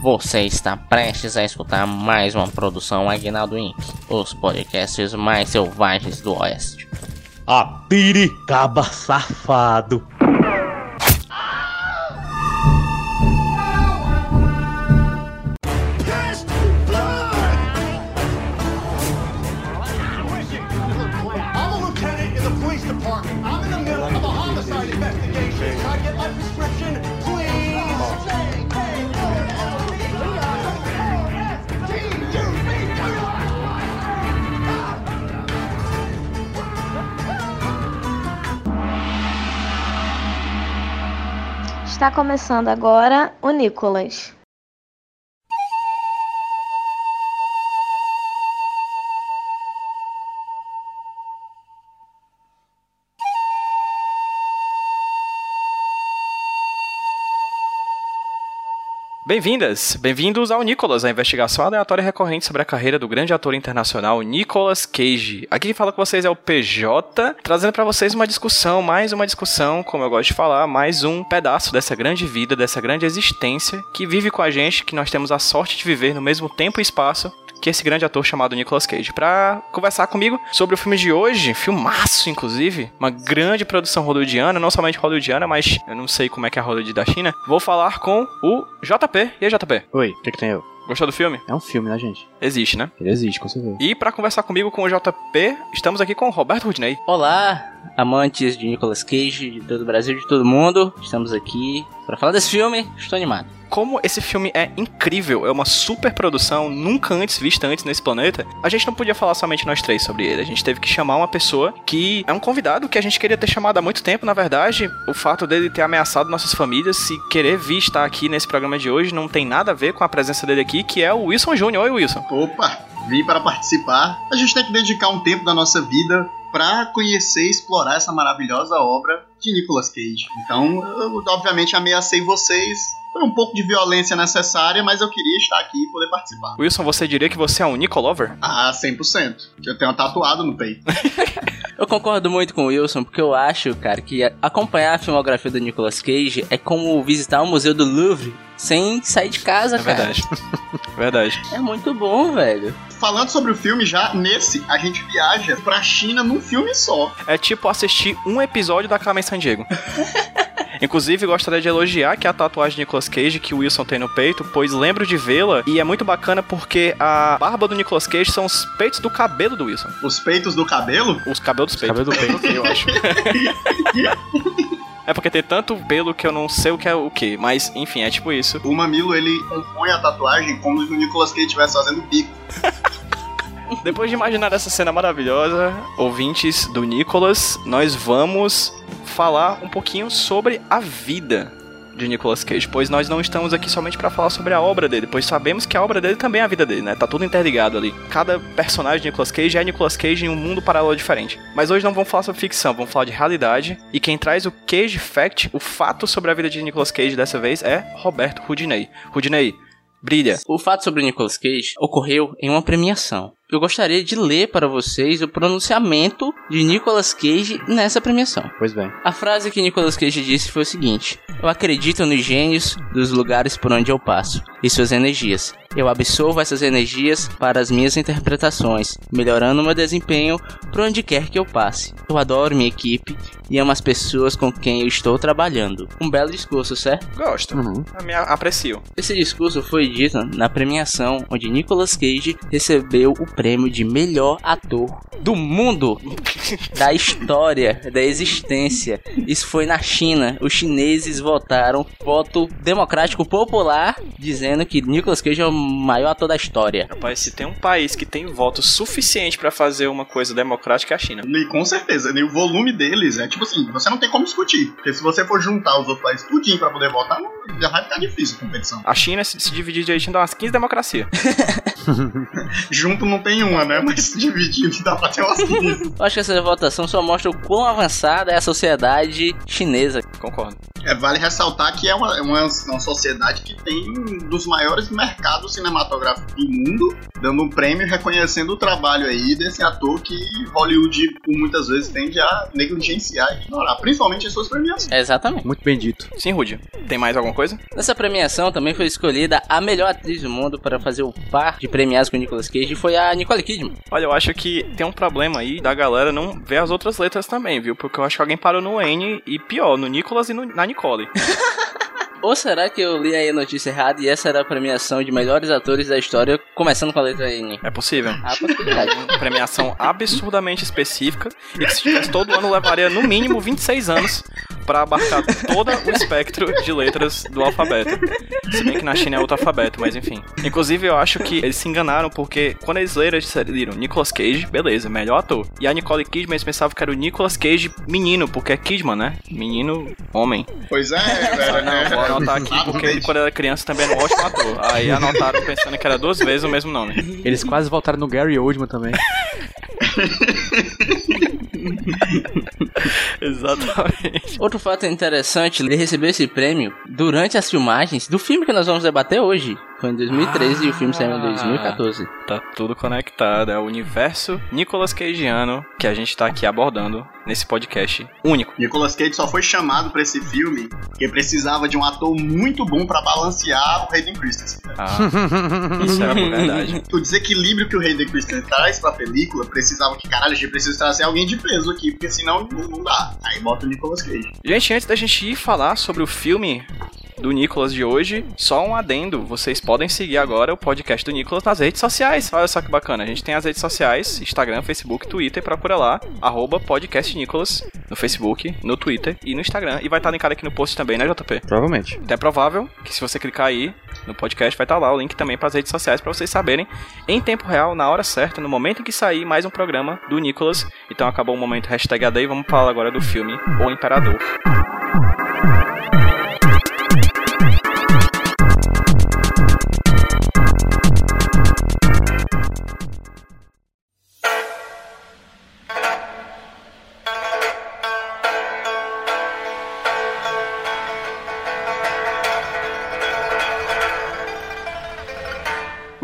Você está prestes a escutar mais uma produção Aguinaldo Inc., os podcasts mais selvagens do Oeste. Atire, caba safado! Está começando agora o Nicolas. Bem-vindas, bem-vindos ao Nicolas, a investigação aleatória recorrente sobre a carreira do grande ator internacional Nicolas Cage. Aqui quem fala com vocês é o PJ, trazendo para vocês uma discussão, mais uma discussão, como eu gosto de falar, mais um pedaço dessa grande vida, dessa grande existência que vive com a gente, que nós temos a sorte de viver no mesmo tempo e espaço que esse grande ator chamado Nicolas Cage, para conversar comigo sobre o filme de hoje, filmaço inclusive, uma grande produção hollywoodiana, não somente hollywoodiana, mas eu não sei como é que é a Hollywood da China. Vou falar com o JP. E aí, JP? Oi, o que, que tem eu? Gostou do filme? É um filme, né, gente? Existe, né? Ele existe, com certeza. E para conversar comigo com o JP, estamos aqui com o Roberto Rudney. Olá, amantes de Nicolas Cage, de todo o Brasil, de todo mundo. Estamos aqui para falar desse filme. Estou animado. Como esse filme é incrível, é uma super produção, nunca antes vista antes nesse planeta, a gente não podia falar somente nós três sobre ele. A gente teve que chamar uma pessoa que é um convidado que a gente queria ter chamado há muito tempo. Na verdade, o fato dele ter ameaçado nossas famílias e querer vir estar aqui nesse programa de hoje não tem nada a ver com a presença dele aqui, que é o Wilson Júnior. Oi, Wilson. Opa, vim para participar. A gente tem que dedicar um tempo da nossa vida para conhecer e explorar essa maravilhosa obra de Nicolas Cage. Então, eu obviamente ameacei vocês. Foi um pouco de violência necessária, mas eu queria estar aqui e poder participar. Wilson, você diria que você é um Nicolover? Ah, 100%. Eu tenho um tatuado no peito. Eu concordo muito com o Wilson, porque eu acho, cara, que acompanhar a filmografia do Nicolas Cage é como visitar o Museu do Louvre sem sair de casa, É cara. verdade. verdade. É muito bom, velho. Falando sobre o filme, já nesse, a gente viaja pra China num filme só. É tipo assistir um episódio da Carmen Sandiego. Inclusive, gostaria de elogiar que a tatuagem de Nicolas Cage que o Wilson tem no peito, pois lembro de vê-la e é muito bacana porque a barba do Nicolas Cage são os peitos do cabelo do Wilson. Os peitos do cabelo? Os cabelos dos peitos. Cabelo do peito. eu acho. É porque tem tanto pelo que eu não sei o que é o que, mas enfim, é tipo isso. O mamilo, ele compõe a tatuagem como se o Nicolas Cage estivesse fazendo bico. Depois de imaginar essa cena maravilhosa, ouvintes do Nicolas, nós vamos falar um pouquinho sobre a vida de Nicolas Cage, pois nós não estamos aqui somente para falar sobre a obra dele, pois sabemos que a obra dele também é a vida dele, né? Tá tudo interligado ali. Cada personagem de Nicolas Cage é Nicolas Cage em um mundo paralelo diferente. Mas hoje não vamos falar sobre ficção, vamos falar de realidade. E quem traz o Cage Fact, o fato sobre a vida de Nicolas Cage dessa vez é Roberto Rudinei. Rudinei, brilha. O fato sobre Nicolas Cage ocorreu em uma premiação. Eu gostaria de ler para vocês o pronunciamento de Nicolas Cage nessa premiação. Pois bem. A frase que Nicolas Cage disse foi o seguinte: Eu acredito nos gênios dos lugares por onde eu passo e suas energias. Eu absorvo essas energias para as minhas interpretações, melhorando meu desempenho por onde quer que eu passe. Eu adoro minha equipe e amo as pessoas com quem eu estou trabalhando. Um belo discurso, certo? Gosto. Uhum. Eu me aprecio. Esse discurso foi dito na premiação onde Nicolas Cage recebeu o prêmio de melhor ator do mundo, da história, da existência. Isso foi na China. Os chineses votaram voto democrático popular dizendo que Nicolas Cage é o maior ator da história. Rapaz, se tem um país que tem voto suficiente pra fazer uma coisa democrática é a China. E com certeza, né? o volume deles é tipo assim, você não tem como discutir. Porque se você for juntar os outros países tudinho pra poder votar, já vai ficar difícil a competição. A China, se, se dividir direitinho, dá umas 15 democracias. Junto não tem uma, né? Mas dividindo dá pra ter umas 15. Eu acho que essa votação só mostra o quão avançada é a sociedade chinesa. Concordo. É, vale ressaltar que é uma, é uma, uma sociedade que tem um dos maiores mercados cinematográficos do mundo, dando um prêmio e reconhecendo o trabalho aí desse ator que Hollywood, por muitas vezes, tende a negligenciar e ignorar, principalmente em suas premiações. Exatamente. Muito bem dito. Sim, Rude. Tem mais alguma coisa? Nessa premiação também foi escolhida a melhor atriz do mundo para fazer o par de premiados com o Nicolas Cage e foi a Nicole Kidman. Olha, eu acho que tem um problema aí da galera não ver as outras letras também, viu? Porque eu acho que alguém parou no N e pior, no Nicolas e no, na Nicole. Ou será que eu li aí a notícia errada e essa era a premiação de melhores atores da história, começando com a letra N? É possível. A possibilidade. Uma premiação absurdamente específica e que se tivesse todo ano levaria no mínimo 26 anos pra abarcar todo o espectro de letras do alfabeto. Se bem que na China é outro alfabeto, mas enfim. Inclusive, eu acho que eles se enganaram porque quando eles leram, eles viram Nicolas Cage, beleza, melhor ator. E a Nicole Kidman, eles pensavam que era o Nicolas Cage menino, porque é Kidman, né? Menino, homem. Pois é, velho. Não, vou anotar aqui porque ele, quando era criança, também era um ótimo ator. Aí anotaram pensando que era duas vezes o mesmo nome. Eles quase voltaram no Gary Oldman também. Exatamente. Outro fato interessante, ele recebeu esse prêmio durante as filmagens do filme que nós vamos debater hoje. Foi em 2013 e o filme saiu em 2014. Tá tudo conectado, é o universo Nicolas Cageano que a gente tá aqui abordando nesse podcast único. Nicolas Cage só foi chamado pra esse filme porque precisava de um ator muito bom pra balancear o Hayden Christensen. Ah, isso era por verdade. O desequilíbrio que o Hayden Christensen traz pra película precisava que, caralho, a gente precisa trazer alguém de peso aqui, porque senão não, não dá. Aí bota o Nicolas Cage. Gente, antes da gente ir falar sobre o filme do Nicolas de hoje, só um adendo. Vocês podem seguir agora o podcast do Nicolas nas redes sociais. Olha só que bacana. A gente tem as redes sociais, Instagram, Facebook, Twitter, procura lá, arroba podcast Nicolas, no Facebook, no Twitter e no Instagram. E vai estar linkado aqui no post também, né, JP? Provavelmente. É provável que se você clicar aí no podcast, vai estar lá o link também para as redes sociais para vocês saberem em tempo real, na hora certa, no momento em que sair mais um programa do Nicolas. Então acabou o momento hashtag AD e vamos falar agora do filme O Imperador.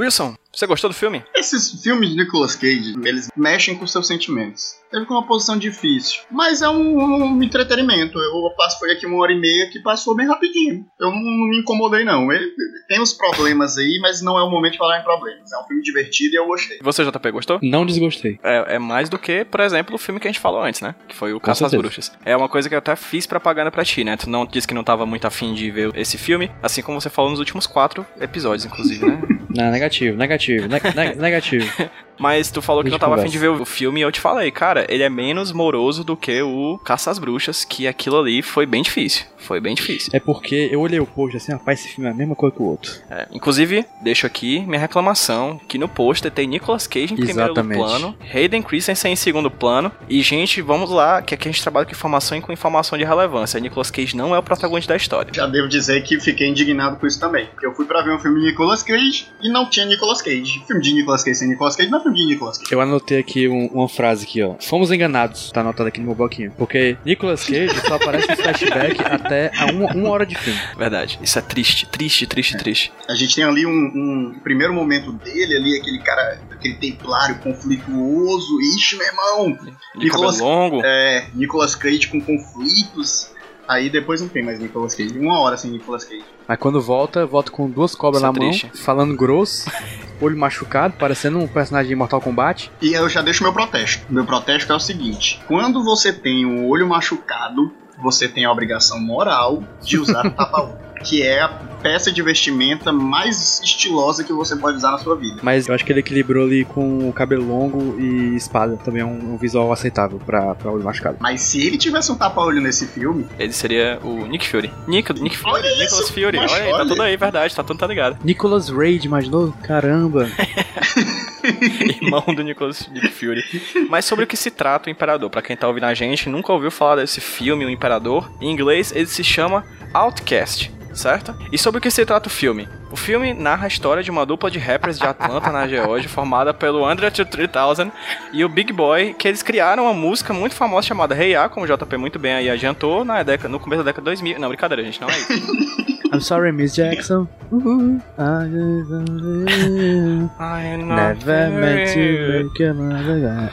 Wilson, você gostou do filme? Esses filmes de Nicolas Cage, eles mexem com seus sentimentos. Teve com uma posição difícil. Mas é um, um entretenimento. Eu passo foi aqui uma hora e meia que passou bem rapidinho. Eu não, não me incomodei, não. Ele tem os problemas aí, mas não é o momento de falar em problemas. É um filme divertido e eu gostei. Você, JP, gostou? Não desgostei. É, é mais do que, por exemplo, o filme que a gente falou antes, né? Que foi o Caça às. Bruxas. É uma coisa que eu até fiz propaganda pra ti, né? Tu não disse que não tava muito afim de ver esse filme, assim como você falou nos últimos quatro episódios, inclusive, né? Não, negativo, negativo, ne- ne- negativo. Mas tu falou que não tava afim de ver o filme e eu te falei, cara, ele é menos moroso do que o Caça às Bruxas, que aquilo ali foi bem difícil. Foi bem difícil. É porque eu olhei o post assim, rapaz, esse filme é a mesma coisa que o outro. É, inclusive, deixo aqui minha reclamação, que no pôster tem Nicolas Cage em primeiro Exatamente. plano, Hayden Christensen em segundo plano, e gente, vamos lá, que aqui a gente trabalha com informação e com informação de relevância. Nicolas Cage não é o protagonista da história. Já devo dizer que fiquei indignado com isso também. Porque eu fui pra ver um filme de Nicolas Cage e não tinha Nicolas Cage. Filme de Nicolas Cage sem Nicolas Cage não é filme de Nicolas Cage. Eu anotei aqui um- uma frase aqui, ó. Fomos enganados, tá anotado aqui no meu bloquinho. Porque Nicolas Cage só aparece em flashback até a uma, uma hora de filme. Verdade. Isso é triste, triste, triste, triste. A gente tem ali um, um primeiro momento dele, ali, aquele cara, aquele templário conflituoso. Ixi, meu irmão! De Nicolas- cabelo longo. É, Nicolas Cage com conflitos. Aí depois não tem mais Nicolas Cage. Uma hora sem Nicolas Cage. Mas quando volta, volta com duas cobras é na mão, triste. falando grosso, olho machucado, parecendo um personagem de Mortal Kombat. E eu já deixo meu protesto. Meu protesto é o seguinte: quando você tem um olho machucado, você tem a obrigação moral de usar o tapa-olho. Que é a peça de vestimenta mais estilosa que você pode usar na sua vida. Mas eu acho que ele equilibrou ali com o cabelo longo e espada. Também é um, um visual aceitável pra, pra olho machucado. Mas se ele tivesse um tapa-olho nesse filme, Ele seria o Nick Fury. Nick, Nick Fury, Olha isso, Nicholas Fury. Olha aí, tá tudo aí, verdade, tá tudo tá ligado. Nicolas Rage, imaginou? Caramba! Irmão do Nicholas Nick Fury. Mas sobre o que se trata o Imperador? Pra quem tá ouvindo a gente, nunca ouviu falar desse filme, o Imperador. Em inglês, ele se chama Outcast. Certo? E sobre o que se trata o filme? O filme narra a história de uma dupla de rappers de Atlanta, na Geórgia, formada pelo Andre 3000 e o Big Boy, que eles criaram uma música muito famosa chamada Hey Ya, como o JP muito bem aí adiantou, na década, no começo da década de 2000. Não, brincadeira, gente, não é isso. I'm sorry, Miss Jackson. Uh, I I am not never meant to very- make mother.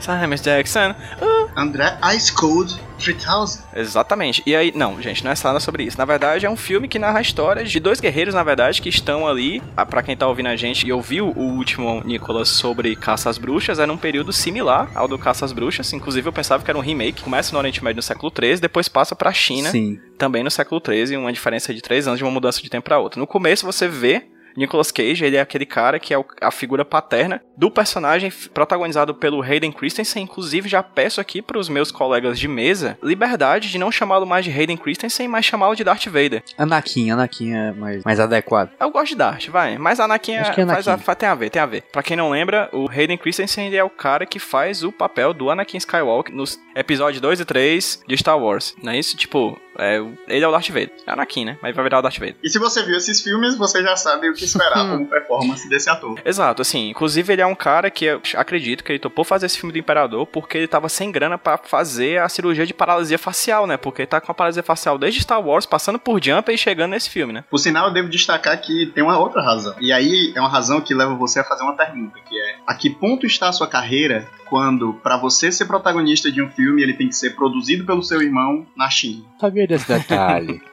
Sorry, Miss Jackson. André Ice Cold 3000. Exatamente. E aí, não, gente, não é nada sobre isso. Na verdade, é um filme que narra a história de dois guerreiros, na verdade, que estão ali. ah, Pra quem tá ouvindo a gente e ouviu o último Nicolas sobre Caça às Bruxas, era um período similar ao do Caça às Bruxas. Inclusive, eu pensava que era um remake. Começa no Oriente Médio no século XIII, depois passa pra China, Sim. Também no século XIII, uma diferença de três anos de uma mudança de tempo pra outra. No começo, você vê. Nicolas Cage, ele é aquele cara que é a figura paterna do personagem protagonizado pelo Hayden Christensen. Inclusive, já peço aqui pros meus colegas de mesa liberdade de não chamá-lo mais de Hayden Christensen, mas chamá-lo de Darth Vader. Anakin, Anakin é mais, mais adequado. Eu gosto de Darth, vai. Mas Anakin, Acho que é faz Anakin. a- faz- tem a ver, tem a ver. Pra quem não lembra, o Hayden Christensen ele é o cara que faz o papel do Anakin Skywalker nos episódios 2 e 3 de Star Wars. Não é isso? Tipo, é, ele é o Darth Vader. É Anakin, né? Mas vai virar o Darth Vader. E se você viu esses filmes, você já sabe o que esperar como performance desse ator. Exato, assim, inclusive ele é um cara que eu acredito que ele topou fazer esse filme do Imperador porque ele tava sem grana pra fazer a cirurgia de paralisia facial, né? Porque ele tá com a paralisia facial desde Star Wars, passando por Jumper e chegando nesse filme, né? Por sinal, eu devo destacar que tem uma outra razão. E aí é uma razão que leva você a fazer uma pergunta, que é: a que ponto está a sua carreira quando, pra você ser protagonista de um filme, ele tem que ser produzido pelo seu irmão na China? Sabia desse detalhe.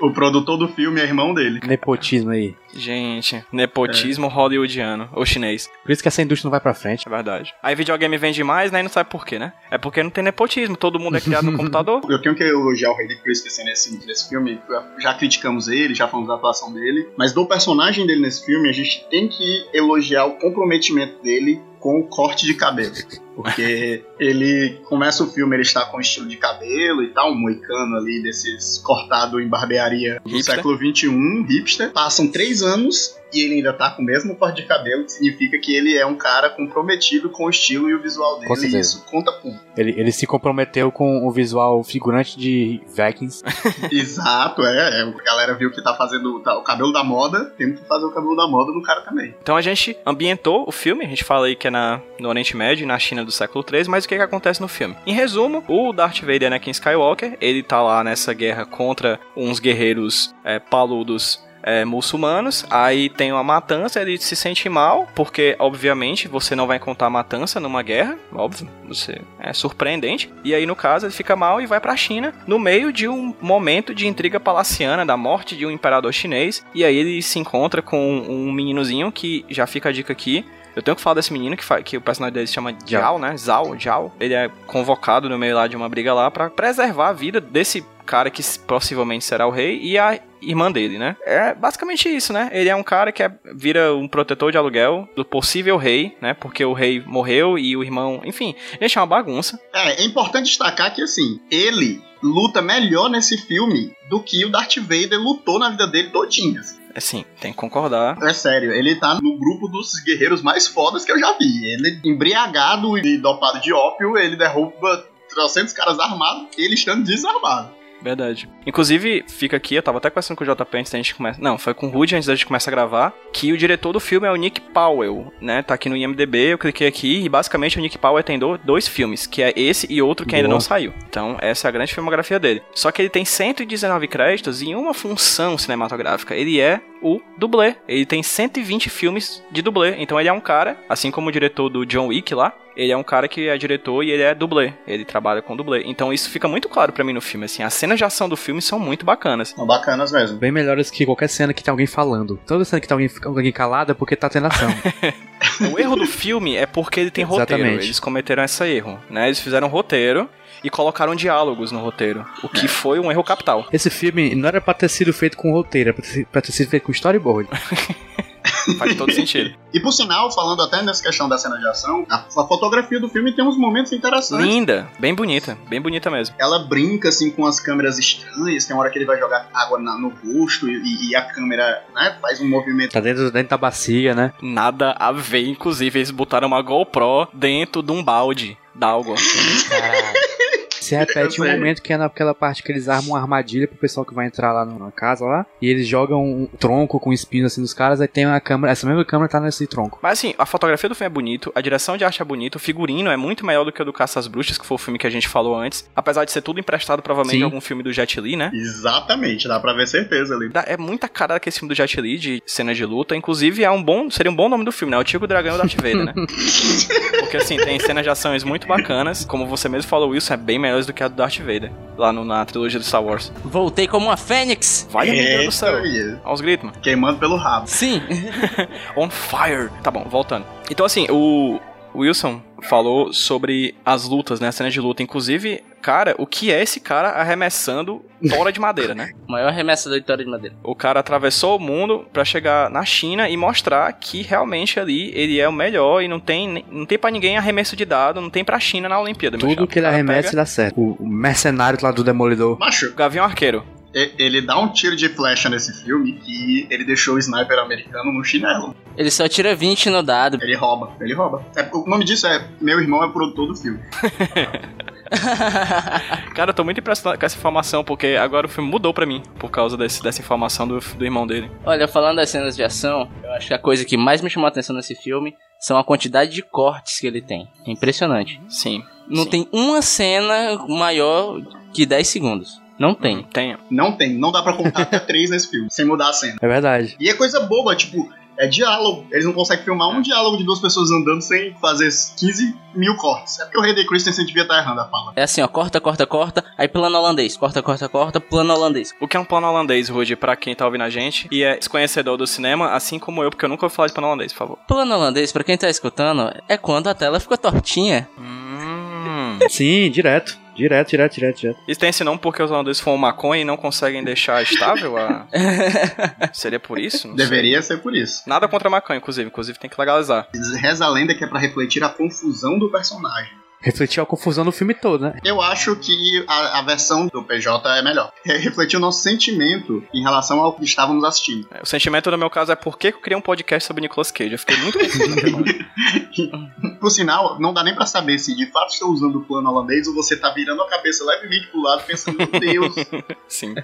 O produtor do filme é irmão dele. Nepotismo aí. Gente, nepotismo hollywoodiano, ou chinês, Por isso que essa indústria não vai pra frente. é verdade. Aí videogame vende mais, né? E não sabe por quê, né? É porque não tem nepotismo, todo mundo é criado no computador. Eu tenho que elogiar o Hayden Christensen nesse, nesse filme. Já criticamos ele, já falamos da atuação dele. Mas do personagem dele nesse filme, a gente tem que elogiar o comprometimento dele com o corte de cabelo. Porque ele começa o filme, ele está com estilo de cabelo e tal, um moicano ali desses cortado em barbearia do Hipster. século XXI, hipster. Passam três anos e ele ainda tá com o mesmo corte de cabelo, que significa que ele é um cara comprometido com o estilo e o visual dele. Com e isso conta ponto. Ele, ele se comprometeu com o visual figurante de Vikings. Exato, é, é. A galera viu que tá fazendo tá, o cabelo da moda, temos que fazer o cabelo da moda no cara também. Então a gente ambientou o filme, a gente fala aí que é na, no Oriente Médio e na China do século III, mas o que, que acontece no filme? Em resumo, o Darth Vader Anakin Skywalker, ele tá lá nessa guerra contra uns guerreiros é, paludos é, muçulmanos, aí tem uma matança, ele se sente mal, porque obviamente você não vai contar matança numa guerra, óbvio, você é surpreendente, e aí no caso ele fica mal e vai pra China, no meio de um momento de intriga palaciana, da morte de um imperador chinês, e aí ele se encontra com um meninozinho que já fica a dica aqui, eu tenho que falar desse menino que, que o personagem dele se chama Jiao, né? Zhao, Jiao. Ele é convocado no meio lá de uma briga lá pra preservar a vida desse cara que possivelmente será o rei. E a irmã dele, né? É basicamente isso, né? Ele é um cara que é- vira um protetor de aluguel do possível rei, né? Porque o rei morreu e o irmão, enfim, gente, é uma bagunça. É, é importante destacar que assim, ele luta melhor nesse filme do que o Darth Vader lutou na vida dele todinha. assim. Assim, tem que concordar. É sério, ele tá no grupo dos guerreiros mais fodas que eu já vi. Ele, embriagado e dopado de ópio, ele derruba 300 caras armados, ele estando desarmado. Verdade. Inclusive, fica aqui, eu tava até conversando com o JP antes da gente começar. Não, foi com o Rudy antes da gente começar a gravar. Que o diretor do filme é o Nick Powell, né? Tá aqui no IMDB, eu cliquei aqui e basicamente o Nick Powell tem do- dois filmes, que é esse e outro que ainda Boa. não saiu. Então, essa é a grande filmografia dele. Só que ele tem 119 créditos em uma função cinematográfica. Ele é o dublê. Ele tem 120 filmes de dublê. Então ele é um cara, assim como o diretor do John Wick lá, ele é um cara que é diretor e ele é dublê. Ele trabalha com dublê. Então isso fica muito claro pra mim no filme, assim. As cenas de ação do filme são muito bacanas. São bacanas mesmo. Bem melhores que qualquer cena que tem alguém falando. Toda cena que tem alguém, alguém calado é porque tá tendo ação. O erro do filme é porque ele tem roteiro. Exatamente. Eles cometeram esse erro, né? Eles fizeram roteiro e colocaram diálogos no roteiro, o que foi um erro capital. Esse filme não era pra ter sido feito com roteiro, era pra ter, pra ter sido feito com storyboard. Faz todo sentido. E por sinal, falando até nessa questão da cena de ação, a, a fotografia do filme tem uns momentos interessantes. Linda, bem bonita, bem bonita mesmo. Ela brinca assim com as câmeras estranhas, tem uma hora que ele vai jogar água na- no rosto e, e a câmera né, faz um movimento. Tá dentro, dentro da bacia, né? Nada a ver, inclusive eles botaram uma GoPro dentro de um balde d'água. Se repete um momento que é naquela parte que eles armam uma armadilha pro pessoal que vai entrar lá na casa lá. E eles jogam um tronco com espinhos assim nos caras. Aí tem uma câmera. Essa mesma câmera tá nesse tronco. Mas assim, a fotografia do filme é bonito, a direção de arte é bonita, o figurino é muito melhor do que o do Caça às Bruxas, que foi o filme que a gente falou antes. Apesar de ser tudo emprestado provavelmente Sim. de algum filme do Jet Li, né? Exatamente, dá pra ver certeza ali. Dá- É muita cara daquele filme do Jet Li, de cena de luta. Inclusive, é um bom, seria um bom nome do filme, né? O Tigo Dragão o Darth Vader, né? Porque assim, tem cenas de ações muito bacanas. Como você mesmo falou, Wilson, é bem melhores do que a do Darth Vader, lá no- na trilogia do Star Wars. Voltei como uma fênix. Vai, Deus do céu. Eita, ia. Olha os gritos, mano. Queimando pelo rabo. Sim. On fire. Tá bom, voltando. Então, assim, o Wilson falou sobre as lutas, né? A cena de luta. Inclusive, cara, o que é esse cara arremessando tora de madeira, né? O maior arremessador de tora de madeira. O cara atravessou o mundo pra chegar na China e mostrar que realmente ali ele é o melhor e não tem, nem- não tem para ninguém arremesso de dado, não tem pra China na Olimpíada, Tudo que ele arremessa pega dá certo. O, mercenário lá do Demolidor. Macho, Gavião Arqueiro. e- ele dá um tiro de flecha nesse filme que ele deixou o sniper americano no chinelo. Ele só tira 20 no dado. Ele rouba, ele rouba. É, o nome disso é Meu Irmão é produtor do filme. Cara, eu tô muito impressionado com essa informação, porque agora o filme mudou pra mim, por causa desse, dessa informação do, do irmão dele. Olha, falando das cenas de ação, eu acho que a coisa que mais me chamou a atenção nesse filme são a quantidade de cortes que ele tem. É impressionante. Sim. Não Sim. tem uma cena maior que 10 segundos. Não tem. Tem. Não tem, não dá pra contar até três nesse filme, sem mudar a cena. É verdade. E é coisa boba, tipo, é diálogo. Eles não conseguem filmar um diálogo de duas pessoas andando sem fazer 15 mil cortes. É porque o Hayden Christensen devia estar errando a fala. É assim, ó, corta, corta, corta, aí plano holandês, corta, corta, corta, plano holandês. O que é um plano holandês, Rudy, pra quem tá ouvindo a gente e é desconhecedor do cinema, assim como eu, porque eu nunca ouvi falar de plano holandês, por favor. Plano holandês, pra quem tá escutando, é quando a tela fica tortinha. Hum. Sim, direto. Direto, direto, direto, direto. Isso tem esse nome porque os holandeses fumam maconha e não conseguem deixar estável a... Seria por isso? Não sei. Deveria ser por isso. Nada contra a maconha, inclusive. Inclusive tem que legalizar. Reza a lenda que é pra refletir a confusão do personagem. Refletiu a confusão do filme todo, né? Eu acho que a, a versão do PJ é melhor. É refletir o nosso sentimento em relação ao que estávamos assistindo. O sentimento no meu caso é por que eu criei um podcast sobre Nicolas Cage. Eu fiquei muito confuso. Por sinal, não dá nem pra saber se de fato estou usando o plano holandês ou você tá virando a cabeça levemente pro lado pensando, meu Deus, Sim.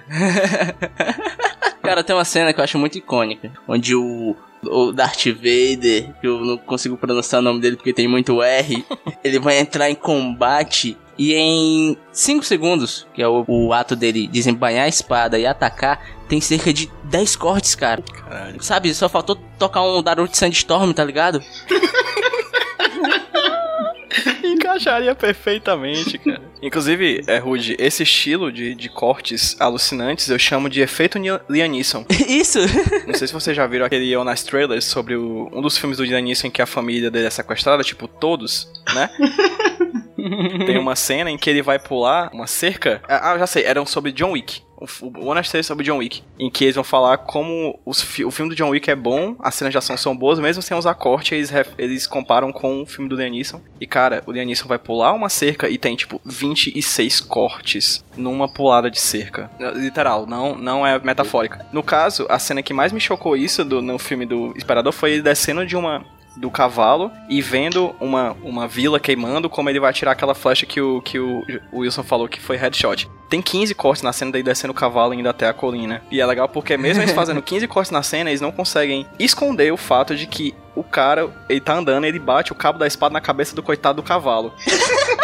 Cara, tem uma cena que eu acho muito icônica, onde o, o Darth Vader, que eu não consigo pronunciar o nome dele porque tem muito R, ele vai entrar em combate e em 5 segundos, que é o, o ato dele desembanhar a espada e atacar, tem cerca de 10 cortes, cara. Caralho. Sabe, só faltou tocar um Darude Sandstorm, tá ligado? Encaixaria perfeitamente, cara. Inclusive, é Rude, esse estilo de, de cortes alucinantes eu chamo de efeito Ni- Liam Neeson. Isso! Não sei se vocês já viram aquele ou nas trailers sobre o- um dos filmes do Liam Neeson em que a família dele é sequestrada, tipo, todos, né? Tem uma cena em que ele vai pular uma cerca. Ah, já sei, eram sobre John Wick. O, f- o Honest Tales sobre John Wick. Em que eles vão falar como os o filme do John Wick é bom, as cenas de ação são boas, mesmo sem usar corte, eles, eles comparam com o filme do Neeson. E cara, o Neeson vai pular uma cerca e tem tipo 26 cortes numa pulada de cerca. Literal, não, não é metafórica. No caso, a cena que mais me chocou isso do- no filme do Esperador foi ele descendo de uma do cavalo e vendo uma, uma vila queimando, como ele vai atirar aquela flecha que o, que o, Wilson falou que foi headshot. Tem 15 cortes na cena dele descendo o cavalo indo até a colina. E é legal porque mesmo eles fazendo 15 cortes na cena, eles não conseguem esconder o fato de que o cara, ele tá andando, ele bate o cabo da espada na cabeça do coitado do cavalo.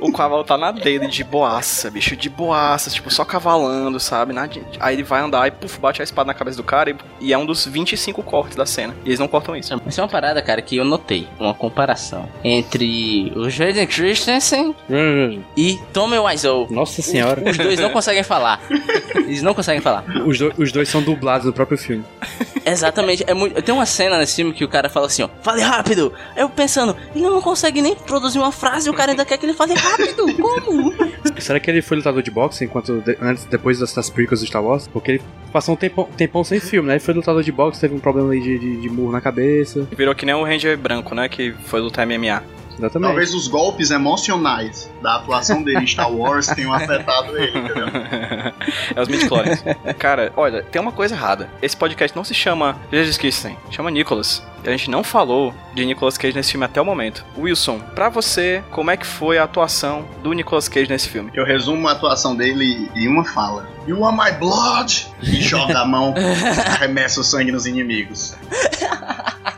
O cavalo tá na dele de boaça, bicho, de boaça, tipo, só cavalando, sabe? Na- Aí ele vai andar e puf, bate a espada na cabeça do cara e, e é um dos 25 cortes da cena. E eles não cortam isso. Isso é uma parada, cara, que eu notei. Uma comparação entre o Jaden Christensen e Tommy Wiseau. Nossa senhora. Os dois não conseguem falar. Eles não conseguem falar. Os, do- os dois são dublados do próprio filme. Exatamente. É muito... Tem uma cena nesse filme que o cara fala assim, ó, fale rápido. Aí eu pensando, ele não consegue nem produzir uma frase e o cara ainda quer que ele fale rápido. Como? Será que ele foi lutador de boxe enquanto de- antes, depois das, das prequels do Star Wars? Porque ele passou um tempão, tempão sem filme, né? Ele foi lutador de boxe, teve um problema aí de, de, de murro na cabeça. Virou que nem o Ranger branco, né? Que foi lutar MMA. Exatamente. Talvez os golpes emocionais da atuação dele em Star Wars tenham afetado ele, entendeu? é os midichlorians. Cara, olha, tem uma coisa errada. Esse podcast não se chama Jesus Christen, chama Nicholas. E a gente não falou de Nicolas Cage nesse filme até o momento. Wilson, pra você, como é que foi a atuação do Nicolas Cage nesse filme? Eu resumo a atuação dele em uma fala. You want my blood? E joga a mão, arremessa o sangue nos inimigos.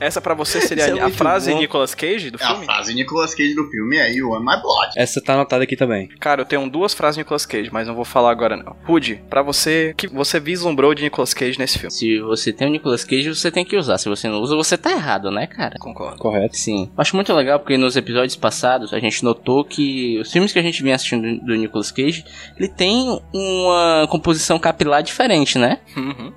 Essa pra você seria é a frase bom. Nicolas Cage do É a filme? frase Nicolas Cage do filme é You want my blood. Essa tá anotada aqui também. Cara, eu tenho duas frases Nicolas Cage, mas não vou falar agora não. Rude, pra você, o que você vislumbrou de Nicolas Cage nesse filme? Se você tem o Nicolas Cage, você tem que usar. Se você não usa, você tá errado, né, cara? Concordo. Correto. Sim. Acho muito legal porque nos episódios passados a gente notou que os filmes que a gente vinha assistindo do Nicolas Cage, ele tem uma composição capilar diferente, né? Uhum.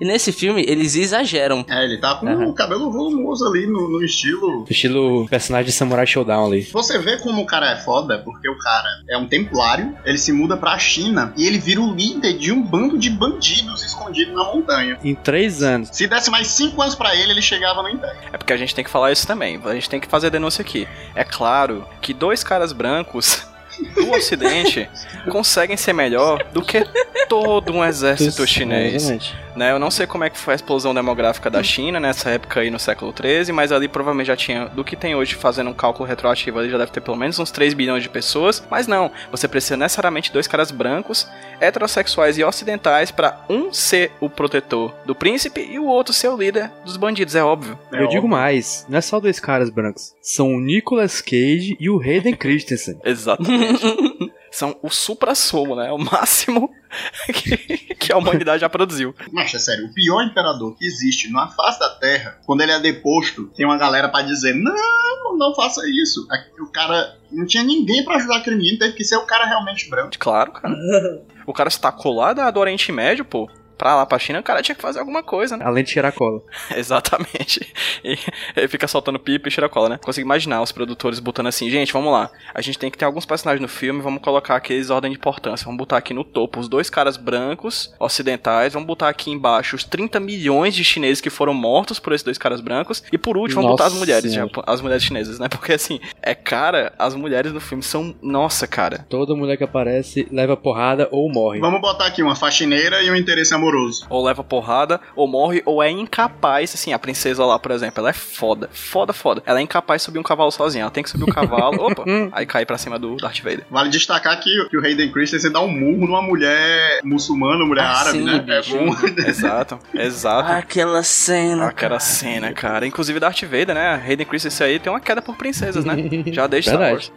E nesse filme eles exageram. É, ele tá com Aham. O cabelo volumoso ali no, no estilo. Estilo personagem de Samurai Showdown ali. Você vê como o cara é foda, porque o cara é um templário, ele se muda pra China e ele vira o líder de um bando de bandidos escondidos na montanha. Em três anos. Se desse mais cinco anos pra ele, ele chegava no Império. É porque a gente tem que falar isso também. A gente tem que fazer a denúncia aqui. É claro que dois caras brancos do Ocidente conseguem ser melhor do que todo um exército chinês. Né? Eu não sei como é que foi a explosão demográfica da China nessa época aí no século 13, mas ali provavelmente já tinha do que tem hoje fazendo um cálculo retroativo ali já deve ter pelo menos uns 3 bilhões de pessoas, mas não, você precisa necessariamente de dois caras brancos, heterossexuais e ocidentais pra um ser o protetor do príncipe e o outro ser o líder dos bandidos, é óbvio. É Eu digo óbvio. mais, não é só dois caras brancos. São o Nicolas Cage e o Hayden Christensen. Exatamente. São o supra-sumo, né? O máximo que, que a humanidade já produziu. Mas é sério, o pior imperador que existe na face da Terra, quando ele é deposto, tem uma galera pra dizer: não, não faça isso. O cara não tinha ninguém pra ajudar aquele menino, teve que ser o cara realmente branco. Claro, cara. O cara se tacou lá do Oriente Médio, pô. Pra lá pra China, o cara tinha que fazer alguma coisa, né? Além de cheirar cola. Exatamente. E ele fica soltando pipa e cheira cola, né? Consigo imaginar os produtores botando assim, gente, vamos lá. A gente tem que ter alguns personagens no filme, vamos colocar aqueles ordem de importância. Vamos botar aqui no topo os dois caras brancos, ocidentais. Vamos botar aqui embaixo os 30 milhões de chineses que foram mortos por esses dois caras brancos. E por último, vamos botar as mulheres, japo- as mulheres chinesas, né? Porque assim, é cara, as mulheres no filme são. Nossa, cara. Toda mulher que aparece leva porrada ou morre. Vamos botar aqui uma faxineira e um interesse amoroso. Ou leva porrada, ou morre, ou é incapaz. Assim, a princesa lá, por exemplo, ela é foda. Foda, foda. Ela é incapaz de subir um cavalo sozinha. Ela tem que subir o cavalo. opa! aí cai pra cima do Darth Vader. Vale destacar que, que o Hayden Christensen dá um murro numa mulher muçulmana, mulher Ah, árabe, sim, né? bicho. É bom. Exato, exato. Aquela cena. Aquela cena, cara. Inclusive Darth Vader, né? Hayden Christensen aí tem uma queda por princesas, né? Já deixa Star. Wars.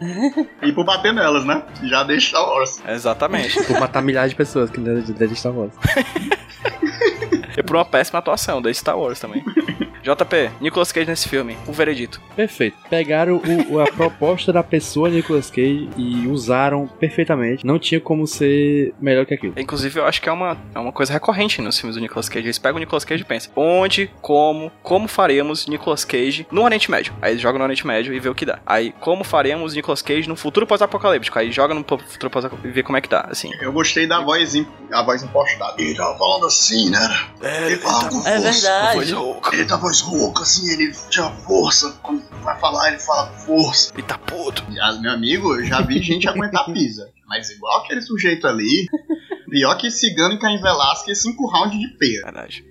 E por bater nelas, né? Já deixa Star Wars. Exatamente. Por matar milhares de pessoas que não de Star Wars. E por uma péssima atuação da Star Wars também. JP, Nicolas Cage nesse filme, o veredito. Perfeito. Pegaram o- a proposta da pessoa Nicolas Cage e usaram perfeitamente. Não tinha como ser melhor que aquilo. Inclusive, eu acho que é uma, é uma coisa recorrente nos filmes do Nicolas Cage. Eles pegam o Nicolas Cage e pensam, onde, como, como faremos Nicolas Cage no Oriente Médio? Aí eles jogam no Oriente Médio e vê o que dá. Aí, como faremos Nicolas Cage no futuro pós-apocalíptico? Aí joga no futuro pós-apocalíptico e vê como é que tá, assim. Eu gostei da voz, a voz impostada. Ele tava falando assim, né? Ele falava com É força. verdade. Ele tá voz rouca, assim, ele tinha força. Quando vai falar, ele fala força. E tá puto. Ah, meu amigo, eu já vi gente aguentar pisa. Mas igual aquele sujeito ali, pior que cigano e Caim Velasquez, cinco rounds de peia. Verdade.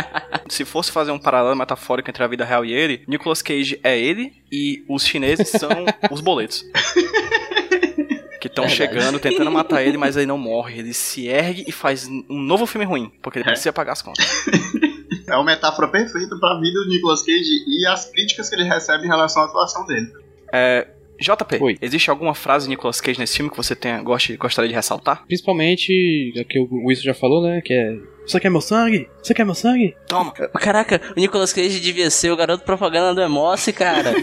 Se fosse fazer um paralelo metafórico entre a vida real e ele, Nicolas Cage é ele e os chineses são os boletos. Que estão chegando, tentando matar ele, mas ele não morre. Ele se ergue e faz um novo filme ruim, porque ele É. precisa pagar as contas. É uma metáfora perfeita pra vida do Nicolas Cage e as críticas que ele recebe em relação à atuação dele. É, JP, Oi. existe alguma frase de Nicolas Cage nesse filme que você tenha, goste, gostaria de ressaltar? Principalmente, é que o Wilson já falou, né? Que é. Você quer meu sangue? Você quer meu sangue? Toma! Caraca, o Nicolas Cage devia ser o garoto propaganda do Emoce, cara.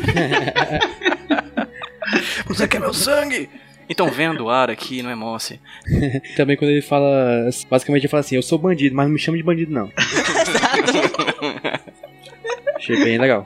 Você quer meu sangue? Então vendo o ar aqui no Emoce. Também quando ele fala. Basicamente ele fala assim: Eu sou bandido, mas não me chama de bandido, não. Achei bem legal.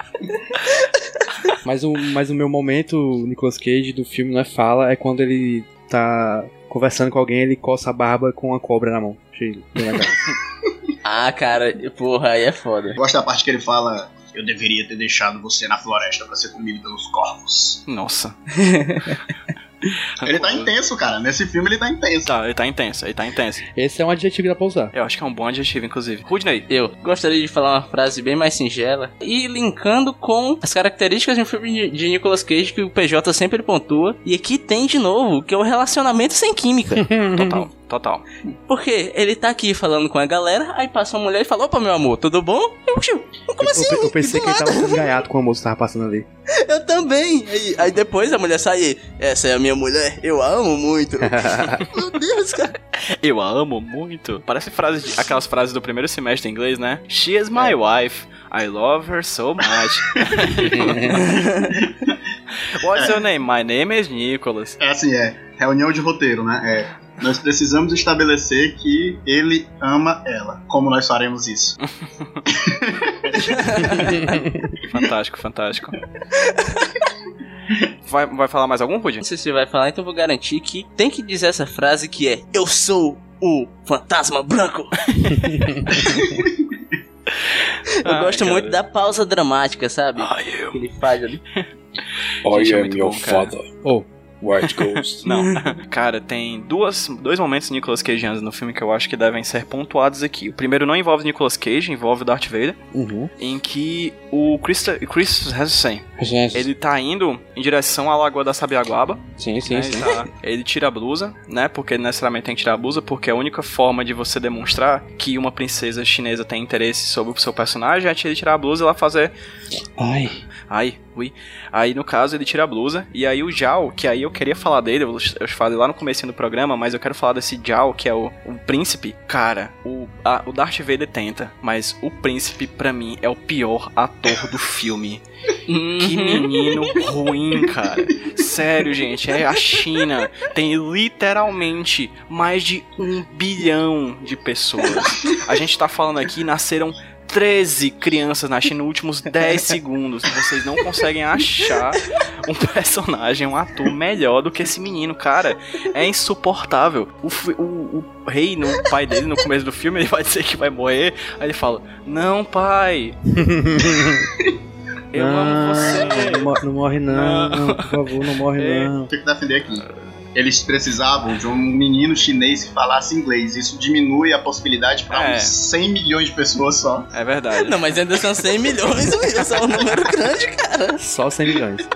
Mas o, mas o meu momento, o Nicolas Cage do filme não é fala, é quando ele tá conversando com alguém, ele coça a barba com uma cobra na mão. Achei bem legal. ah, cara, porra, aí é foda. Eu gosto da parte que ele fala Eu deveria ter deixado você na floresta pra ser comido pelos corvos. Nossa. Ele tá intenso, cara. Nesse filme ele tá intenso. Tá, ele tá intenso, ele tá intenso. Esse é um adjetivo que dá pra usar. Eu acho que é um bom adjetivo, inclusive. Rudney, Eu gostaria de falar uma frase bem mais singela e linkando com as características de um filme de- de Nicolas Cage que o PJ sempre pontua. E aqui tem de novo, que é o relacionamento sem química. total, total. Porque ele tá aqui falando com a galera, aí passa uma mulher e fala: Opa, meu amor, tudo bom? Eu, tio, como Eu, assim? eu- eu pensei Do que ele tava sendo gaiato com a moça que tava passando ali. Eu também. Aí, aí depois a mulher sai: Essa é a minha mulher, eu a amo muito. meu Deus, cara. Eu a amo muito. Parece frase de- aquelas frases do primeiro semestre em inglês, né? She is my wife. I love her so much. What's your name? My name is Nicholas. É assim, é. Reunião de roteiro, né? É. Nós precisamos estabelecer que ele ama ela. Como nós faremos isso? Fantástico, fantástico. Vai, vai falar mais algum, Rudy? Não sei se você vai falar, então eu vou garantir que tem que dizer essa frase que é: Eu sou o fantasma branco. Eu Ai, gosto cara. muito da pausa dramática, sabe? Ai, eu. Que ele faz ali. Gente, é muito bom, cara. Oh, White Ghost. Não. Cara, tem duas, dois momentos Nicolas Cageanos no filme que eu acho que devem ser pontuados aqui. O primeiro não envolve Nicolas Cage, envolve o Darth Vader, Uhum. em que o Chris, Chris Hansen, ele tá indo em direção à Lagoa da Sabiaguaba, Sim, sim, né, sim. Ele, tá- ele tira a blusa, né? Porque ele necessariamente tem que tirar a blusa, porque a única forma de você demonstrar que uma princesa chinesa tem interesse sobre o seu personagem é ele tirar a blusa e ela fazer. Ai. Ai, ui. Aí no caso ele tira a blusa. E aí o Zhao, que aí eu queria falar dele, eu, eu falei lá no começo do programa, mas eu quero falar desse Zhao, que é o, o príncipe. Cara, o, a- o Darth Vader tenta, mas o príncipe, pra mim, é o pior ator do filme. Que menino ruim, cara. Sério, gente, é a China. Tem literalmente mais de um bilhão de pessoas. A gente tá falando aqui, nasceram 13 crianças na China nos últimos 10 segundos. E vocês não conseguem achar um personagem, um ator melhor do que esse menino, cara. É insuportável. O, o, o rei, no, o pai dele, no começo do filme, ele vai dizer que vai morrer. Aí ele fala: Não, pai. Eu amo você. Não, mo- não morre não, Não. por favor, não morre É. não. Tem que defender aqui. Eles precisavam de um menino chinês que falasse inglês. Isso diminui a possibilidade para É. uns 100 milhões de pessoas só. É verdade. Não, mas ainda são 100 milhões, Wilson. É um número grande, cara. Só 100 milhões.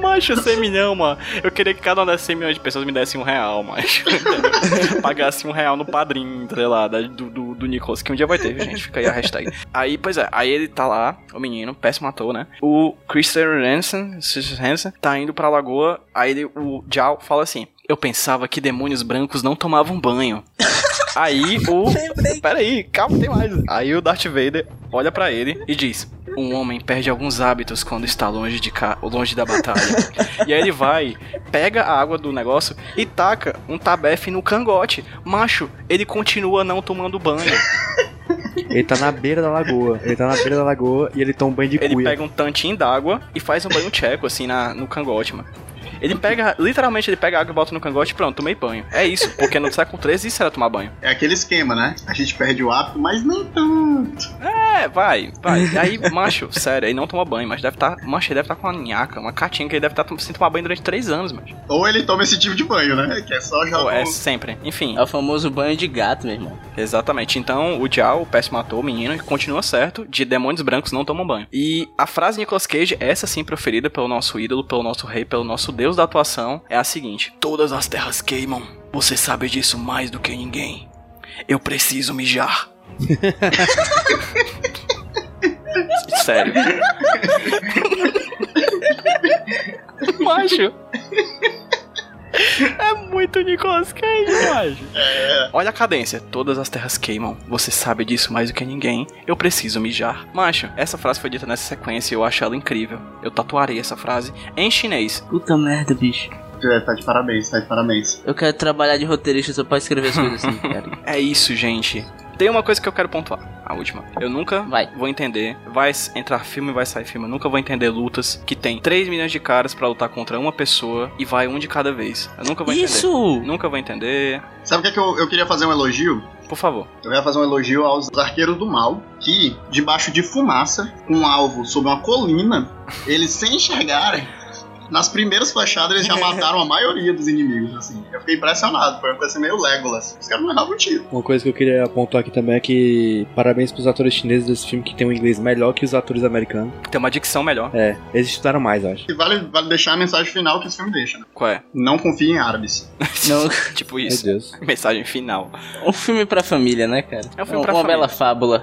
Macho, 100 milhão, mano. Eu queria que cada uma dessas 100 milhões de pessoas me dessem um real, macho. Pagasse um real no padrinho, sei lá, do, do, do Nicholas, que um dia vai ter, gente. Fica aí a hashtag. Aí, pois é, aí ele tá lá, o menino, péssimo ator, né? O Christian Hansen, Hansen tá indo pra lagoa, aí ele, o Jao fala assim: Eu pensava que demônios brancos não tomavam banho. Aí o. Pera aí, calma, tem mais. Aí o Darth Vader olha pra ele e diz: Um homem perde alguns hábitos quando está longe de cá, longe da batalha. e aí ele vai, pega a água do negócio e taca um tabefe no cangote. Macho, ele continua não tomando banho. Ele tá na beira da lagoa. Ele tá na beira da lagoa e ele toma um banho de Ele cuia. pega um tantinho d'água e faz um banho tcheco, assim, na, no cangote, mano. Ele pega, literalmente, ele pega a água e bota no cangote e pronto, tomei banho. É isso, porque no século 13 isso era tomar banho. É aquele esquema, né? A gente perde o hábito, mas nem tanto. É, vai, vai. Aí, macho, sério, ele não toma banho, mas deve estar. Tá, macho, ele deve estar com uma nhaca, uma catinha que ele deve estar sem tomar banho durante três anos, macho. Ou ele toma esse tipo de banho, né? Que é só jogar. É sempre. Enfim, É o famoso banho de gato, meu irmão. exatamente. Então, o Dial, o péssimo ator, o menino, continua certo, de demônios brancos não tomam banho. E a frase de Nicolas Cage, essa sim preferida pelo nosso ídolo, pelo nosso rei, pelo nosso deus da atuação, é a seguinte: Todas as terras queimam. Você sabe disso mais do que ninguém. Eu preciso mijar. Sério. Macho. É muito Nicolas Cage, macho. Olha a cadência. Todas as terras queimam. Você sabe disso mais do que ninguém. Eu preciso mijar. Macho, essa frase foi dita nessa sequência e eu acho ela incrível. Eu tatuarei essa frase em chinês. Puta merda, bicho. É, tá de parabéns, tá de parabéns. Eu quero trabalhar de roteirista só pra escrever as coisas assim, cara. É isso, gente. Tem uma coisa que eu quero pontuar. A última. Eu nunca Vai. vou entender. Vai entrar filme, vai sair filme. Eu nunca vou entender lutas que tem 3 milhões de caras pra lutar contra uma pessoa e vai um de cada vez. Eu nunca vou entender. Isso! Nunca vou entender. Sabe o que, é que eu, eu queria fazer um elogio? por favor. Eu ia fazer um elogio aos arqueiros do mal, que, debaixo de fumaça, um alvo sob uma colina, eles sem enxergarem, nas primeiras flechadas eles já mataram a maioria dos inimigos, assim. Eu fiquei impressionado, foi uma coisa meio Legolas. Os caras não erravam tiro. Uma coisa que eu queria apontar aqui também é que parabéns pros atores chineses desse filme que tem um inglês melhor que os atores americanos. Tem uma dicção melhor. É, eles estudaram mais, eu acho. E vale, vale deixar a mensagem final que esse filme deixa, né? Qual é? Não confie em árabes. Não, tipo Meu isso. Deus. Mensagem final. um filme pra família, né, cara? É um filme pra Uma família. bela fábula.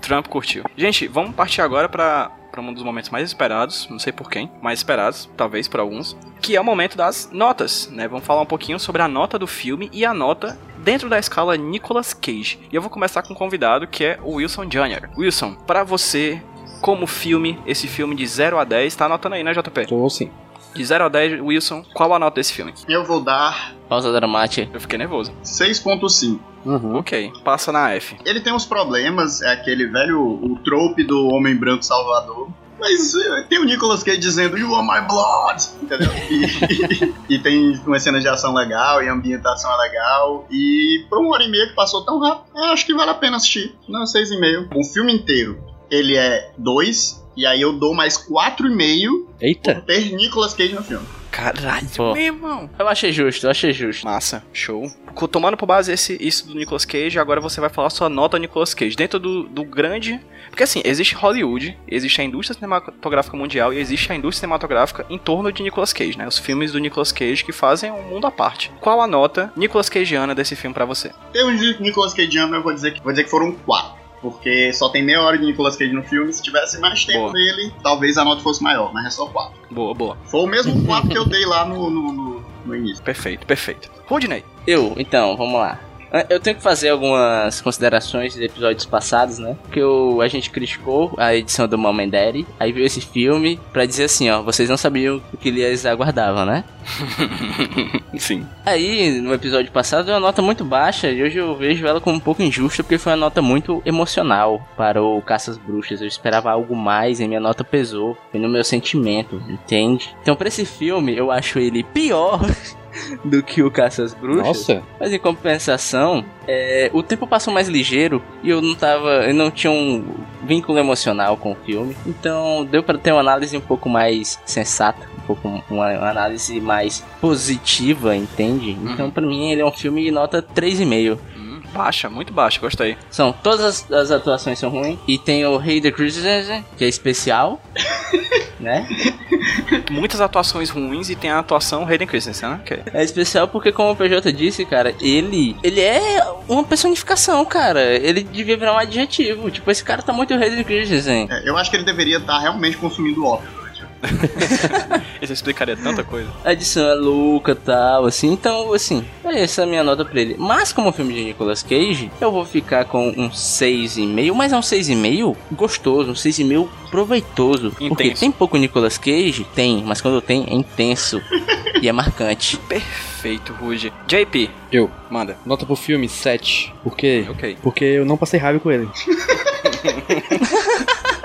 Trump curtiu. Gente, vamos partir agora pra, pra um dos momentos mais esperados, não sei por quem, mais esperados, talvez por alguns, que é o momento das notas, né? Vamos falar um pouquinho sobre a nota do filme e a nota dentro da escala Nicolas Cage. E eu vou começar com um convidado que é o Wilson Jr. Wilson, pra você, como filme, esse filme de 0 a 10, tá anotando aí, né, JP? Tô sim. De 0 a 10, Wilson, qual a nota desse filme? Eu vou dar Pausa dramática. Eu fiquei nervoso. 6.5. Uhum. Ok, passa na F. Ele tem uns problemas, é aquele velho o trope do homem branco salvador. Mas eh, tem o Nicolas Cage dizendo You are my blood, entendeu? E, e tem uma cena de ação legal e a ambientação é legal. E por uma hora e meia que passou tão rápido, eu acho que vale a pena assistir. Não, seis e meio. O filme inteiro, ele é dois e aí eu dou mais quatro e meio Eita! por ter Nicolas Cage no filme. Caralho, Pô. meu irmão. Eu achei justo, eu achei justo. Massa, show. Tomando por base esse, isso do Nicolas Cage, agora você vai falar sua nota Nicolas Cage. Dentro do, do grande. Porque assim, existe Hollywood, existe a indústria cinematográfica mundial e existe a indústria cinematográfica em torno de Nicolas Cage, né? Os filmes do Nicolas Cage que fazem um mundo à parte. Qual a nota Nicolas Cageana desse filme pra você? Tem um de Nicolas Cage, eu vou dizer que vou dizer que foram quatro. Porque só tem meia hora de Nicolas Cage no filme. Se tivesse mais tempo Boa. nele, talvez a nota fosse maior, mas é só quatro. Boa, boa. Foi o mesmo quatro que eu dei lá no, no, no- no início. Perfeito, perfeito. Rodney. Eu, então, vamos lá. Eu tenho que fazer algumas considerações de episódios passados, né? Porque o, a gente criticou a edição do Mom and Daddy, aí viu esse filme pra dizer assim, ó, vocês não sabiam o que eles aguardavam, né? Sim. Aí, no episódio passado, deu uma nota muito baixa e hoje eu vejo ela como um pouco injusta porque foi uma nota muito emocional para o Caças Bruxas. Eu esperava algo mais e minha nota pesou. Foi no meu sentimento, entende? Então, pra esse filme, eu acho ele pior do que o Caças Bruxas. Nossa! Mas em compensação, é, o tempo passou mais ligeiro e eu não tava. Eu não tinha um vínculo emocional com o filme. Então deu pra ter uma análise um pouco mais sensata, um pouco uma, uma análise mais positiva, entende? Então pra mim ele é um filme de nota 3,5. Baixa, muito baixa, gostei. São todas as, as atuações são ruins e tem o Hayden Christensen, que é especial, né? Muitas atuações ruins e tem a atuação Hayden Christensen, né? Ok. É especial porque, como o PJ disse, cara, ele. Ele é uma personificação, cara. Ele devia virar um adjetivo. Tipo, esse cara tá muito Hayden Christensen. É, eu acho que ele deveria estar realmente consumindo ópio. o- Isso explicaria tanta coisa. A edição é louca e tal, assim. Então, assim, essa é a minha nota pra ele. Mas, como filme de Nicolas Cage, eu vou ficar com um 6,5. Mas é um 6,5 gostoso, um 6,5 proveitoso. Porque Intenso. tem pouco Nicolas Cage? Tem, mas quando tem, é intenso. e é marcante. Perfeito, Ruge. JP, Eu. manda. Nota pro filme 7. Por quê? Ok. Porque eu não passei raiva com ele.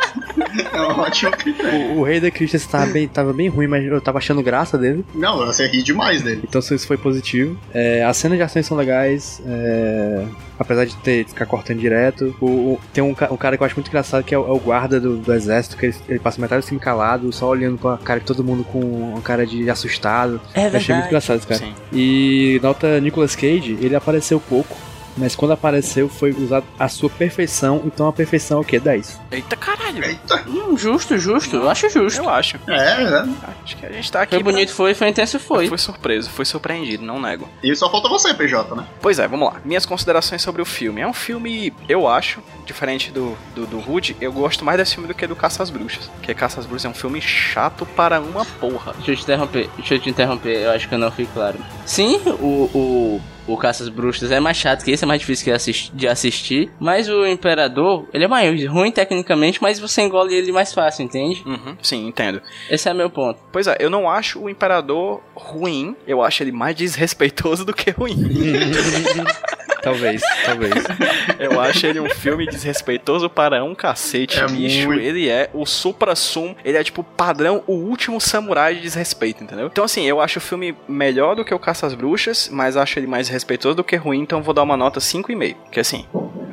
É um ótimo critério. O, o Rei da Christensen tava bem, tava bem ruim, mas eu tava achando graça dele. Não, você ri demais dele. Então isso foi positivo. É, as cenas de ações são legais. é, apesar de ter ficar cortando direto. O, o- tem um, um cara que eu acho muito engraçado que é o, é o guarda do, do exército, que ele, ele passa metade do filme calado, só olhando pra cara de todo mundo com uma cara de assustado. É Eu achei muito engraçado esse cara. Sim. E nota Nicolas Cage, ele apareceu pouco. Mas quando apareceu, foi usado a sua perfeição. Então a perfeição é o quê? 10. Eita caralho. Eita. Hum, justo, justo. Eu acho justo. Eu acho. É, é. Acho que a gente tá aqui. Foi pra- bonito, foi, foi intenso, foi. Foi surpreso, foi surpreendido, não nego. E só falta você, PJ, né? Pois é, vamos lá. Minhas considerações sobre o filme. É um filme, eu acho, diferente do, do, do Rude, eu gosto mais desse filme do que do Caça às Bruxas. Porque Caça às Bruxas é um filme chato para uma porra. Deixa eu te interromper, deixa eu te interromper, eu acho que eu não fui claro. Sim, o, o, o Caças Bruxas é mais chato que esse, é mais difícil que assist- de assistir. Mas o Imperador, ele é mais ruim tecnicamente, mas você engole ele mais fácil, entende? Uhum, sim, entendo. Esse é meu ponto. Pois é, eu não acho o Imperador ruim, eu acho ele mais desrespeitoso do que ruim. Talvez, talvez. Eu acho ele um filme desrespeitoso para um cacete, É bicho. muito. Ele é o supra-sum, ele é tipo padrão, o último samurai de desrespeito, entendeu? Então assim, eu acho o filme melhor do que o Caça às Bruxas, mas acho ele mais respeitoso do que ruim, então eu vou dar uma nota 5,5. Que assim,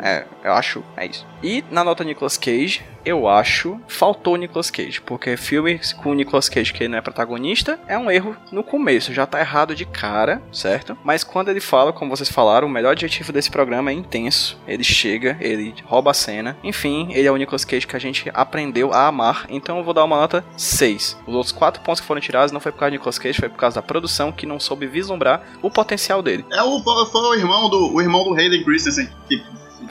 é, eu acho, é isso. E na nota Nicolas Cage, eu acho, faltou o Nicolas Cage, porque filme com o Nicolas Cage que ele não é protagonista é um erro no começo, já tá errado de cara, certo? Mas quando ele fala, como vocês falaram, o melhor adjetivo desse programa é intenso. Ele chega, ele rouba a cena. Enfim, ele é o Nicolas Cage que a gente aprendeu a amar, então eu vou dar uma nota 6. Os outros quatro pontos que foram tirados não foi por causa do Nicolas Cage, foi por causa da produção que não soube vislumbrar o potencial dele. É o, foi o irmão do, o irmão do Hayden Christensen que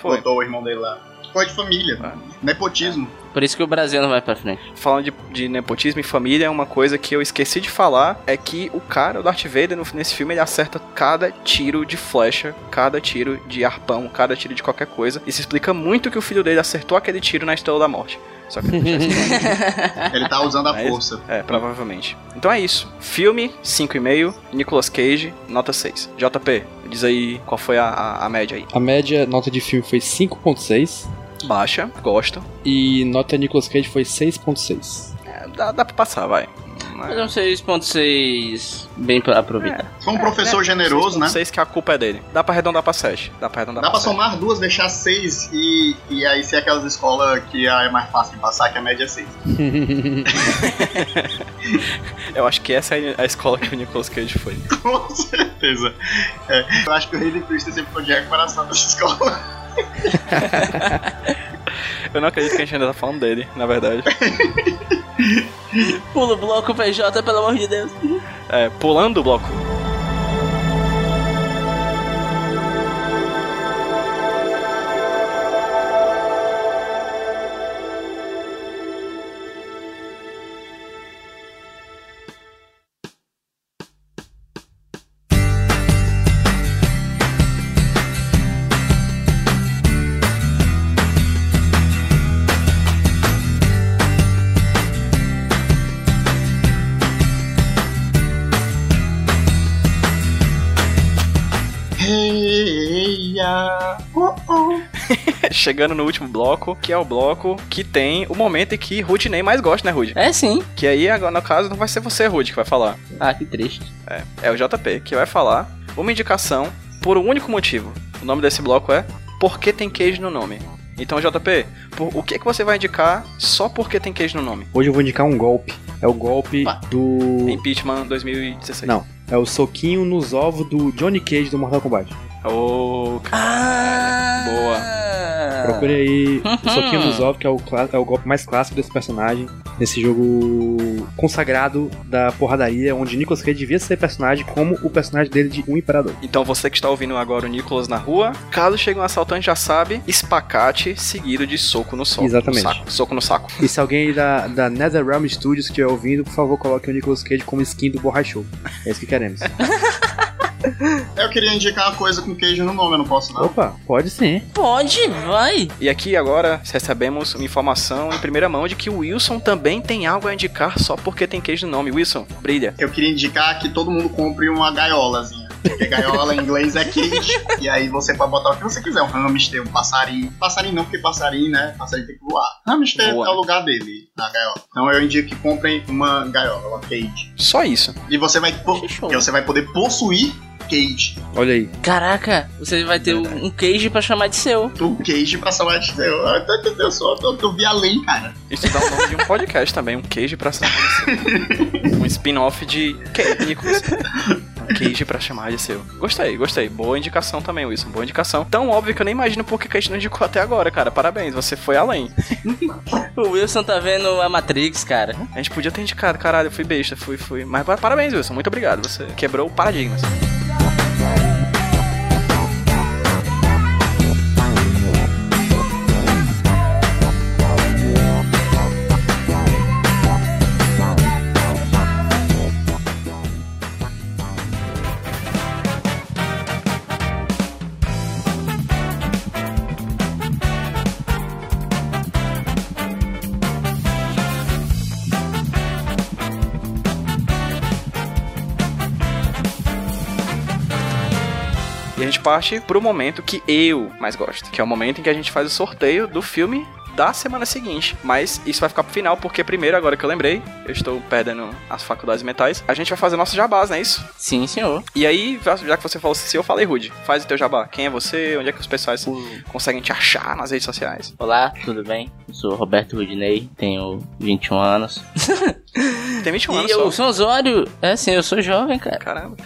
Foi. botou o irmão dele lá. Foi de família. Ah. Nepotismo. Por isso que o Brasil não vai pra frente. Falando de, de nepotismo e família, uma coisa que eu esqueci de falar é que o cara, o Darth Vader, nesse filme, ele acerta cada tiro de flecha, cada tiro de arpão, cada tiro de qualquer coisa. E se explica muito que o filho dele acertou aquele tiro na Estrela da Morte. Só que Ele tá usando a É isso? força. É, provavelmente. Então é isso. Filme, 5,5. Nicolas Cage, nota 6. JP, diz aí qual foi a, a, a média aí. A média nota de filme foi 5.6 Baixa, gosto. e nota Nicolas Cage foi 6.6. É, dá, dá pra passar, vai. Mas é um 6.6 bem pra aproveitar. Foi um professor generoso, né? 6 que a culpa é dele. Dá pra arredondar pra 7. Dá pra arredondar Dá pra sete. somar duas, deixar seis e, e aí ser aquelas escolas que é mais fácil de passar, que a média é seis. Eu acho que essa é a escola que o Nicolas Cage foi. Com certeza. É, eu acho que o Hayden Christensen ficou de recuperação dessa escola. Eu não acredito que a gente ainda tá falando dele, na verdade. Pula o bloco PJ, pelo amor de Deus. É, pulando o bloco. Chegando no último bloco, que é o bloco que tem o momento em que Rude nem mais gosta, né, Rude? É sim. Que aí, agora, no caso, não vai ser você, Rude, que vai falar. Ah, que triste. É, é o JP que vai falar uma indicação por um único motivo. O nome desse bloco é Por que tem queijo no nome? Então, JP, por- o que, que você vai indicar só porque tem queijo no nome? Hoje eu vou indicar um golpe. É o golpe Opa. do. Impeachment 2016. Não. É o soquinho nos ovos do Johnny Cage do Mortal Kombat. Ô, Ah! Boa. Procure aí o soquinho nos ovos, que é o, é o golpe mais clássico desse personagem. Nesse jogo consagrado da porradaria, onde Nicolas Cage devia ser personagem como o personagem dele de Um Imperador. Então você que está ouvindo agora o Nicolas na rua, caso chegue um assaltante já sabe, espacate seguido de soco no soco. Exatamente. No saco, soco no saco. E se alguém da, da NetherRealm Studios estiver ouvindo, por favor, coloque o Nicolas Cage como skin do Borrachou. É isso que queremos. Eu queria indicar uma coisa com queijo no nome, eu não posso não. Opa, pode sim. Pode, vai. E aqui agora recebemos uma informação em primeira mão de que o Wilson também tem algo a indicar só porque tem queijo no nome. Wilson, brilha. Eu queria indicar que todo mundo compre uma gaiolazinha. Porque gaiola em inglês é cage. e aí você pode botar o que você quiser. Um hamster, um passarinho. Passarinho não, porque passarinho, né? Passarinho tem que voar. Hamster Voa, é o lugar dele, na gaiola. Então eu indico que comprem uma gaiola, uma cage. Só isso. E você vai, po- Que show. e você vai poder possuir cage. Olha aí. Caraca, você vai ter um um queijo pra chamar de seu. O cage pra salvar de seu. Eu, eu, eu, sou- eu, eu vi além, cara. Isso dá o nome de um podcast também, um queijo pra chamar de seu. Um spin-off de. Um queijo pra chamar de seu. Gostei, gostei. Boa indicação também, Wilson. Boa indicação. Tão óbvio que eu nem imagino por que a gente não indicou até agora, cara. Parabéns, você foi além. O Wilson tá vendo a Matrix, cara. A gente podia ter indicado, caralho, eu fui besta, fui, fui. Mas pa- parabéns, Wilson, muito obrigado. Você quebrou paradigmas. Bye. A gente parte pro momento que eu mais gosto, que é o momento em que a gente faz o sorteio do filme da semana seguinte. Mas isso vai ficar pro final, porque primeiro, agora que eu lembrei, eu estou perdendo as faculdades mentais, a gente vai fazer nosso jabás, não é isso? Sim, senhor. E aí, já que você falou se eu falei, Rude, faz o teu jabá. Quem é você? Onde é que os pessoais conseguem te achar nas redes sociais? Olá, tudo bem? Eu sou Roberto Rudinei, tenho 21 anos. Tem 21 e anos eu só. sou um usuário. É sim, eu sou jovem, cara. Caramba.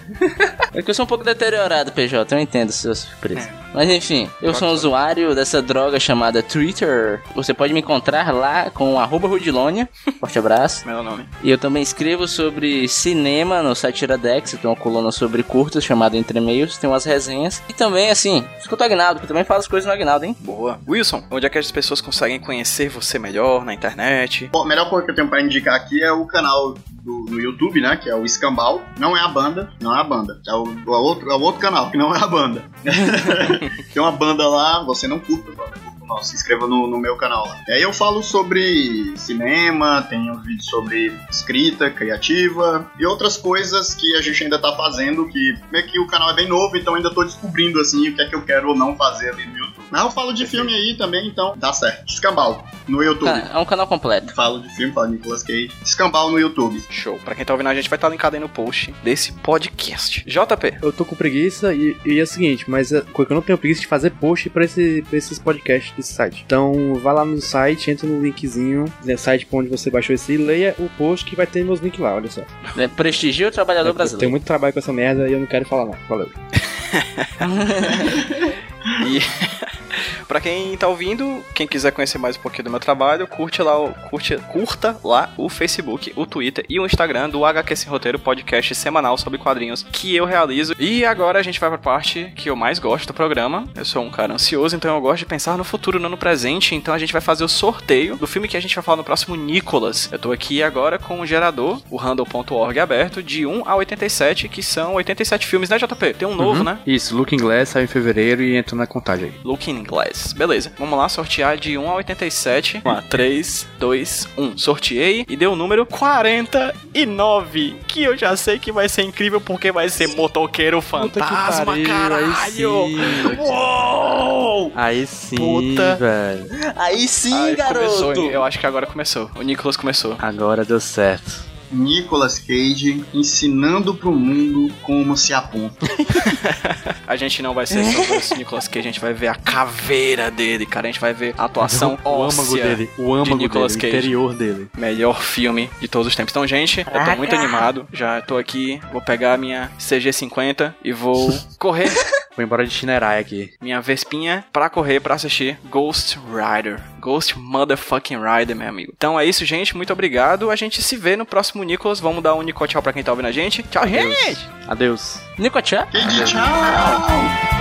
É que eu sou um pouco deteriorado, PJ, eu entendo sua surpresa. Mas enfim, eu sou um usuário dessa droga chamada Twitter. Você pode me encontrar lá com arroba Rudilonia. Forte abraço. Meu nome. E eu também escrevo sobre cinema no site Iradex. Tem uma coluna sobre curtas chamada Entre Meios. Tem umas resenhas. E também, assim, escuta o Agnaldo, que eu também falo as coisas no Agnaldo, hein? Boa. Wilson, onde é que as pessoas conseguem conhecer você melhor na internet? Bom, a melhor coisa que eu tenho pra indicar aqui é o canal do, no YouTube, né? Que é o Escambau. Não é a banda, não é a banda. É o, o outro, é o outro canal, que não é a banda. Tem uma banda lá, você não curta, banda, o nosso, se inscreva no, no meu canal lá. E aí eu falo sobre cinema, tenho vídeos sobre escrita criativa e outras coisas que a gente ainda tá fazendo, que meio que o canal é bem novo, então ainda tô descobrindo assim o que é que eu quero ou não fazer ali no. Mas eu falo de filme aí também, então dá certo. Escambau no YouTube. Tá, é um canal completo. Falo de filme, falo de Nicolas Cage. Escambau no YouTube. Show. Pra quem tá ouvindo a gente, vai estar linkado aí no post desse podcast. JP. Eu tô com preguiça e, e é o seguinte, mas é, eu não tenho preguiça de fazer post pra, esse, pra esses podcasts desse site. Então vai lá no site, entra no linkzinho, no site pra onde você baixou esse e leia o post que vai ter meus links lá, olha só. É, Prestigia o trabalhador Eu brasileiro. tenho muito trabalho com essa merda e eu não quero falar não. Valeu. E pra quem tá ouvindo, quem quiser conhecer mais um pouquinho do meu trabalho, curte lá, curte, curta lá o Facebook, o Twitter e o Instagram do HQ Sem Roteiro, podcast semanal sobre quadrinhos que eu realizo. E agora a gente vai pra parte que eu mais gosto do programa. Eu sou um cara ansioso, então eu gosto de pensar no futuro, não no presente. Então a gente vai fazer o sorteio do filme que a gente vai falar no próximo Nicolas. Eu tô aqui agora com o gerador, o handle.org aberto, de 1 a 87, que são 87 filmes, né, JP? Tem um novo, né? Isso, Looking Glass saiu em fevereiro e entra na contagem aí. Looking Glass. Beleza, vamos lá sortear de 1 a 87. Vamos lá, 3, 2, 1. Sorteei e deu o número 49. Que eu já sei que vai ser incrível porque vai ser motoqueiro fantasma, pariu, caralho! aí sim. Uou! Aí sim, Puta. velho. Aí sim, começou, garoto! hein? eu acho que agora começou. O Nicholas começou. Agora deu certo. Nicolas Cage ensinando pro mundo como se aponta. A gente não vai ser só esse Nicolas Cage, a gente vai ver a caveira dele, cara. A gente vai ver a atuação o âmago óssea dele, o âmago Nicolas dele, o Cage. interior dele. Melhor filme de todos os tempos. Então, gente, eu tô muito animado. Já tô aqui, vou pegar a minha CG50 e vou correr Vou embora de Shinerai aqui. minha Vespinha pra correr pra assistir Ghost Rider. Ghost Motherfucking Rider, meu amigo. Então é isso, gente. Muito obrigado. A gente se vê no próximo Nicolas. Vamos dar um Nico tchau pra quem tá ouvindo a gente. Tchau, gente! Adeus. Nicotchá? Cage, tchau!